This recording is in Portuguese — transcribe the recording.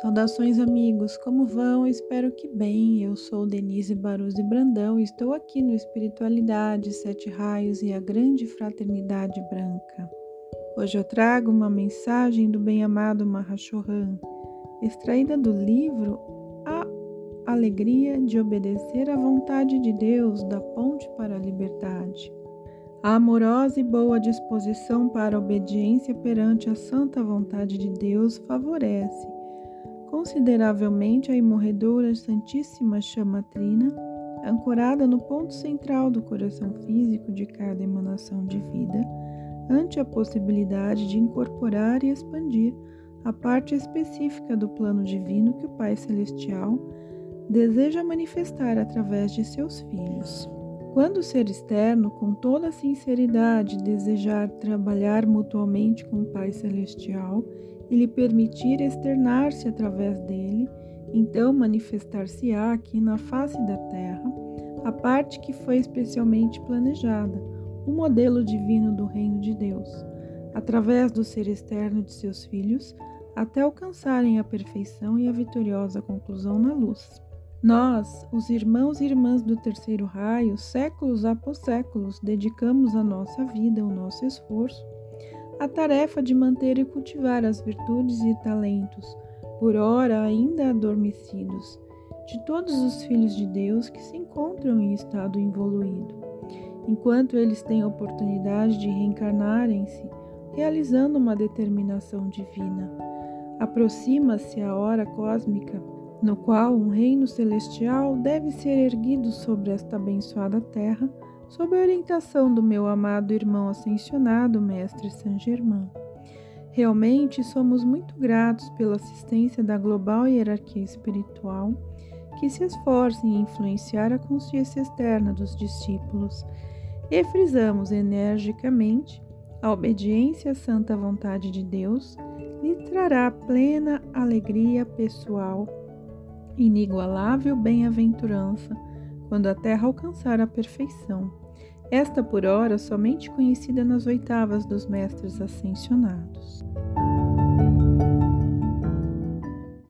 Saudações, amigos, como vão? Espero que bem. Eu sou Denise Baruzzi Brandão e estou aqui no Espiritualidade, Sete Raios e a Grande Fraternidade Branca. Hoje eu trago uma mensagem do bem-amado Mahashohan, extraída do livro A Alegria de Obedecer à Vontade de Deus da Ponte para a Liberdade. A amorosa e boa disposição para a obediência perante a santa vontade de Deus favorece consideravelmente a imorredora Santíssima Chama Trina, ancorada no ponto central do coração físico de cada emanação de vida, ante a possibilidade de incorporar e expandir a parte específica do plano divino que o Pai Celestial deseja manifestar através de seus filhos. Quando o ser externo, com toda sinceridade, desejar trabalhar mutuamente com o Pai Celestial e lhe permitir externar-se através dele, então manifestar-se-á aqui na face da terra a parte que foi especialmente planejada, o modelo divino do reino de Deus, através do ser externo de seus filhos, até alcançarem a perfeição e a vitoriosa conclusão na luz. Nós, os irmãos e irmãs do terceiro raio, séculos após séculos, dedicamos a nossa vida, o nosso esforço a tarefa de manter e cultivar as virtudes e talentos, por ora ainda adormecidos, de todos os filhos de Deus que se encontram em estado involuído, enquanto eles têm a oportunidade de reencarnarem-se, realizando uma determinação divina. Aproxima-se a hora cósmica, no qual um reino celestial deve ser erguido sobre esta abençoada terra sob a orientação do meu amado irmão ascensionado, Mestre Saint Germain. Realmente somos muito gratos pela assistência da global hierarquia espiritual que se esforça em influenciar a consciência externa dos discípulos e frisamos energicamente a obediência à santa vontade de Deus lhe trará plena alegria pessoal, inigualável bem-aventurança quando a terra alcançar a perfeição, esta por ora somente conhecida nas oitavas dos mestres ascensionados.